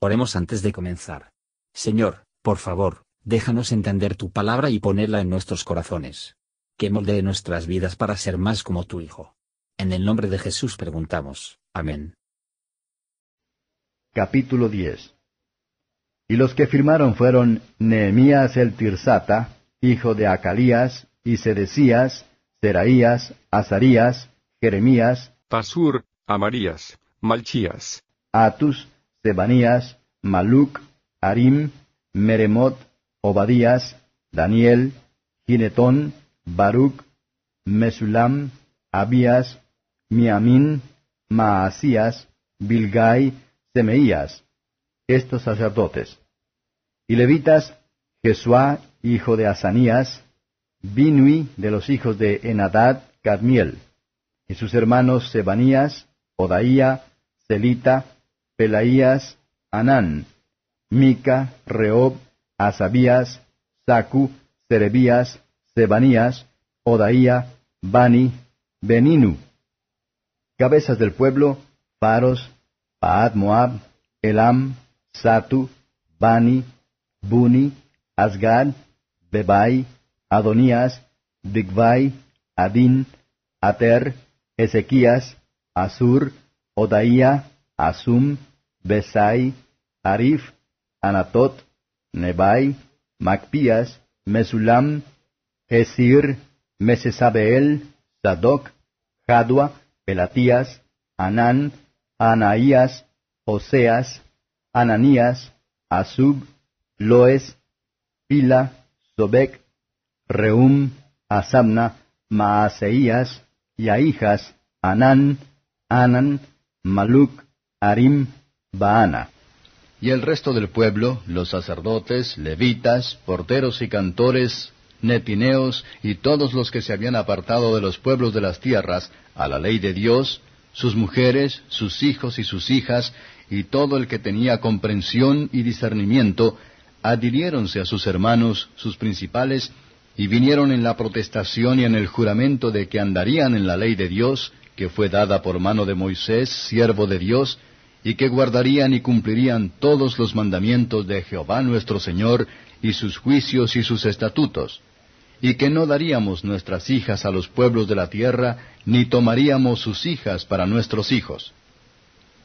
Oremos antes de comenzar. Señor, por favor, déjanos entender tu palabra y ponerla en nuestros corazones. Que moldee nuestras vidas para ser más como tu Hijo. En el nombre de Jesús preguntamos. Amén. Capítulo 10 Y los que firmaron fueron Nehemías el Tirsata, hijo de Acalías, y Sedecías, Seraías, Azarías, Jeremías, Pasur, Amarías, Malchías, Atus, Sebanías, Maluc, Arim, Meremot, Obadías, Daniel, Ginetón, Baruch, Mesulam, Abías, Miamín, Maasías, Bilgai, Semeías, estos sacerdotes. Y levitas, Jesuá, hijo de Asanías, Binui de los hijos de Enadad, Cadmiel, y sus hermanos Sebanías, Odaía, Celita, Pelaías, Anán, Mica, Reob, Asabías, Sacu, Serebías, Sebanías, Odaía, Bani, Beninu. Cabezas del pueblo, Paros, Paad Moab, Elam, Satu, Bani, Buni, Asgad, Bebai, Adonías, Bigvai, Adin, Ater, Ezequías, Asur, Odaía, Asum, Besai, Arif, Anatot, Nebai, Macpías, Mesulam, Hesir, Mesesabeel, Sadoc, Jadua, Pelatías, Anán, Anaías, Oseas, Ananías, Asub, Loes, Pila, Sobek, Reum, Asamna, Maaseías, y a hijas, Anán, Anan, Maluc, Arim, Baana. Y el resto del pueblo, los sacerdotes, levitas, porteros y cantores, netineos y todos los que se habían apartado de los pueblos de las tierras a la ley de Dios, sus mujeres, sus hijos y sus hijas, y todo el que tenía comprensión y discernimiento, adhiriéronse a sus hermanos, sus principales, y vinieron en la protestación y en el juramento de que andarían en la ley de Dios, que fue dada por mano de Moisés, siervo de Dios, y que guardarían y cumplirían todos los mandamientos de Jehová nuestro Señor, y sus juicios y sus estatutos, y que no daríamos nuestras hijas a los pueblos de la tierra, ni tomaríamos sus hijas para nuestros hijos.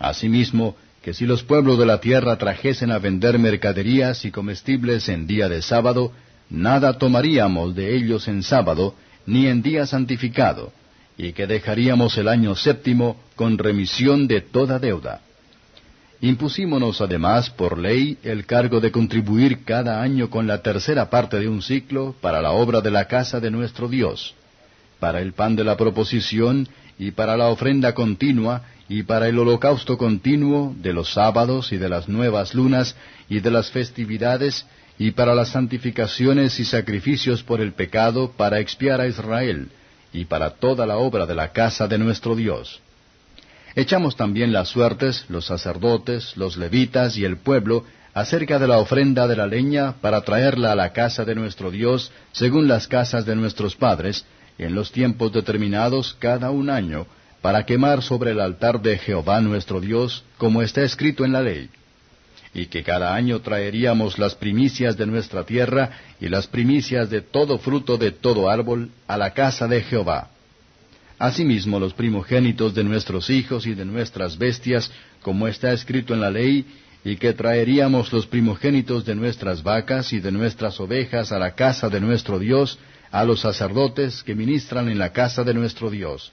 Asimismo, que si los pueblos de la tierra trajesen a vender mercaderías y comestibles en día de sábado, nada tomaríamos de ellos en sábado, ni en día santificado, y que dejaríamos el año séptimo con remisión de toda deuda. Impusimos además por ley el cargo de contribuir cada año con la tercera parte de un ciclo para la obra de la casa de nuestro Dios, para el pan de la proposición y para la ofrenda continua y para el holocausto continuo de los sábados y de las nuevas lunas y de las festividades y para las santificaciones y sacrificios por el pecado para expiar a Israel y para toda la obra de la casa de nuestro Dios. Echamos también las suertes, los sacerdotes, los levitas y el pueblo, acerca de la ofrenda de la leña para traerla a la casa de nuestro Dios, según las casas de nuestros padres, en los tiempos determinados cada un año, para quemar sobre el altar de Jehová nuestro Dios, como está escrito en la ley. Y que cada año traeríamos las primicias de nuestra tierra y las primicias de todo fruto de todo árbol a la casa de Jehová Asimismo los primogénitos de nuestros hijos y de nuestras bestias, como está escrito en la ley, y que traeríamos los primogénitos de nuestras vacas y de nuestras ovejas a la casa de nuestro Dios, a los sacerdotes que ministran en la casa de nuestro Dios.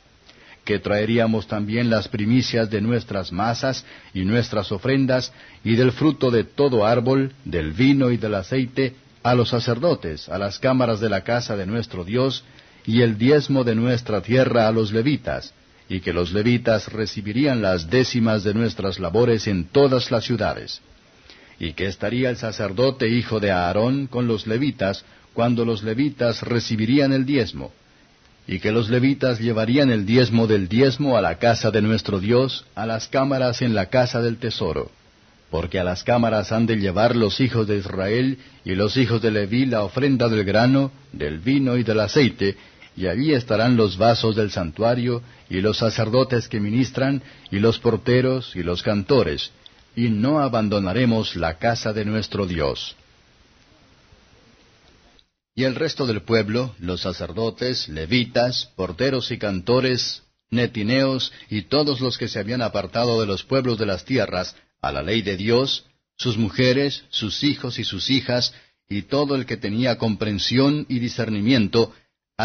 Que traeríamos también las primicias de nuestras masas y nuestras ofrendas, y del fruto de todo árbol, del vino y del aceite, a los sacerdotes, a las cámaras de la casa de nuestro Dios, y el diezmo de nuestra tierra a los levitas, y que los levitas recibirían las décimas de nuestras labores en todas las ciudades. Y que estaría el sacerdote hijo de Aarón con los levitas, cuando los levitas recibirían el diezmo, y que los levitas llevarían el diezmo del diezmo a la casa de nuestro Dios, a las cámaras en la casa del tesoro. Porque a las cámaras han de llevar los hijos de Israel y los hijos de Leví la ofrenda del grano, del vino y del aceite, y allí estarán los vasos del santuario, y los sacerdotes que ministran, y los porteros, y los cantores, y no abandonaremos la casa de nuestro Dios. Y el resto del pueblo, los sacerdotes, levitas, porteros y cantores, netineos y todos los que se habían apartado de los pueblos de las tierras a la ley de Dios, sus mujeres, sus hijos y sus hijas, y todo el que tenía comprensión y discernimiento,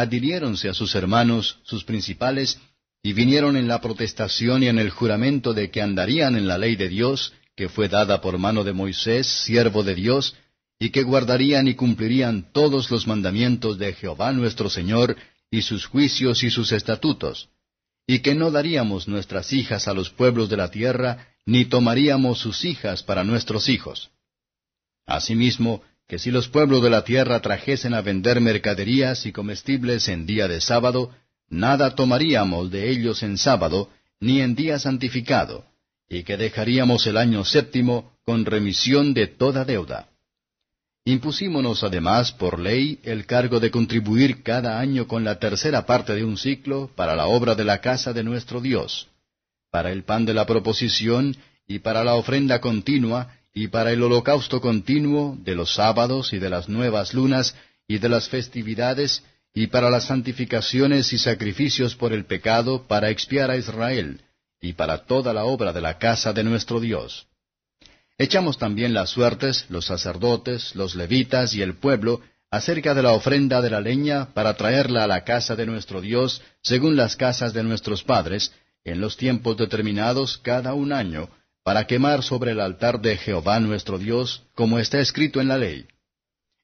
adhiriéronse a sus hermanos, sus principales, y vinieron en la protestación y en el juramento de que andarían en la ley de Dios, que fue dada por mano de Moisés, siervo de Dios, y que guardarían y cumplirían todos los mandamientos de Jehová nuestro Señor, y sus juicios y sus estatutos, y que no daríamos nuestras hijas a los pueblos de la tierra, ni tomaríamos sus hijas para nuestros hijos. Asimismo, que si los pueblos de la tierra trajesen a vender mercaderías y comestibles en día de sábado, nada tomaríamos de ellos en sábado, ni en día santificado, y que dejaríamos el año séptimo con remisión de toda deuda. Impusimos además por ley el cargo de contribuir cada año con la tercera parte de un ciclo para la obra de la casa de nuestro Dios, para el pan de la proposición y para la ofrenda continua y para el holocausto continuo de los sábados y de las nuevas lunas y de las festividades y para las santificaciones y sacrificios por el pecado para expiar a Israel y para toda la obra de la casa de nuestro Dios. Echamos también las suertes, los sacerdotes, los levitas y el pueblo, acerca de la ofrenda de la leña para traerla a la casa de nuestro Dios, según las casas de nuestros padres, en los tiempos determinados cada un año, para quemar sobre el altar de Jehová nuestro Dios, como está escrito en la ley.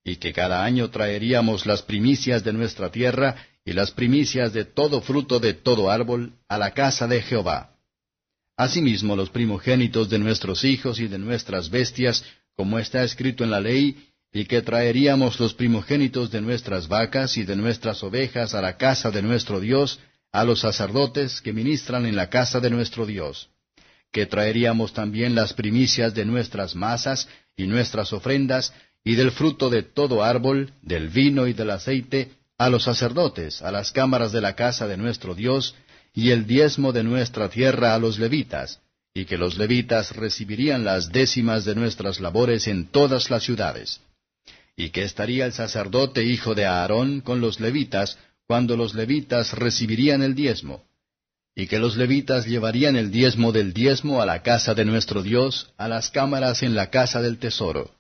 Y que cada año traeríamos las primicias de nuestra tierra y las primicias de todo fruto de todo árbol a la casa de Jehová Asimismo los primogénitos de nuestros hijos y de nuestras bestias, como está escrito en la ley, y que traeríamos los primogénitos de nuestras vacas y de nuestras ovejas a la casa de nuestro Dios, a los sacerdotes que ministran en la casa de nuestro Dios. Que traeríamos también las primicias de nuestras masas y nuestras ofrendas, y del fruto de todo árbol, del vino y del aceite, a los sacerdotes, a las cámaras de la casa de nuestro Dios, y el diezmo de nuestra tierra a los levitas, y que los levitas recibirían las décimas de nuestras labores en todas las ciudades. Y que estaría el sacerdote hijo de Aarón con los levitas, cuando los levitas recibirían el diezmo. Y que los levitas llevarían el diezmo del diezmo a la casa de nuestro Dios, a las cámaras en la casa del tesoro.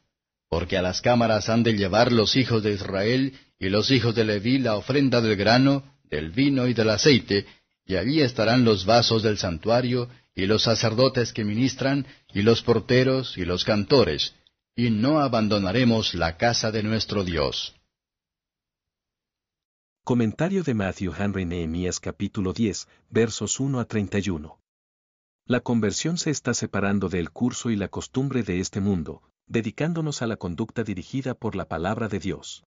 Porque a las cámaras han de llevar los hijos de Israel y los hijos de Leví la ofrenda del grano, del vino y del aceite, y allí estarán los vasos del santuario, y los sacerdotes que ministran, y los porteros, y los cantores, y no abandonaremos la casa de nuestro Dios. Comentario de Matthew Henry Nehemías capítulo 10, versos 1 a 31. La conversión se está separando del curso y la costumbre de este mundo, dedicándonos a la conducta dirigida por la palabra de Dios.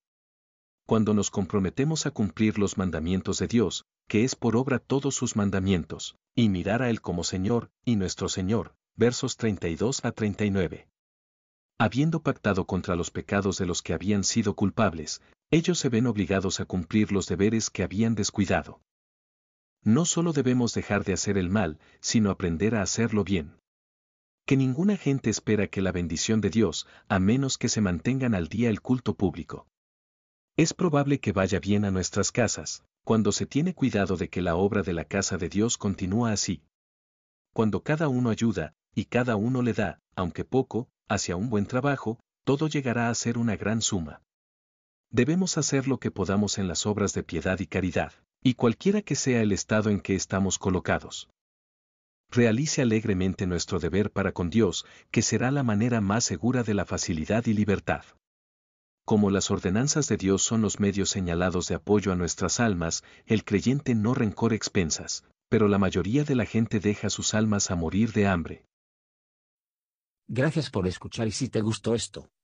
Cuando nos comprometemos a cumplir los mandamientos de Dios, que es por obra todos sus mandamientos, y mirar a Él como Señor, y nuestro Señor, versos 32 a 39. Habiendo pactado contra los pecados de los que habían sido culpables, ellos se ven obligados a cumplir los deberes que habían descuidado. No solo debemos dejar de hacer el mal, sino aprender a hacerlo bien. Que ninguna gente espera que la bendición de Dios, a menos que se mantengan al día el culto público. Es probable que vaya bien a nuestras casas, cuando se tiene cuidado de que la obra de la casa de Dios continúa así. Cuando cada uno ayuda, y cada uno le da, aunque poco, hacia un buen trabajo, todo llegará a ser una gran suma. Debemos hacer lo que podamos en las obras de piedad y caridad, y cualquiera que sea el estado en que estamos colocados. Realice alegremente nuestro deber para con Dios, que será la manera más segura de la facilidad y libertad. Como las ordenanzas de Dios son los medios señalados de apoyo a nuestras almas, el creyente no rencor expensas, pero la mayoría de la gente deja sus almas a morir de hambre. Gracias por escuchar y si te gustó esto,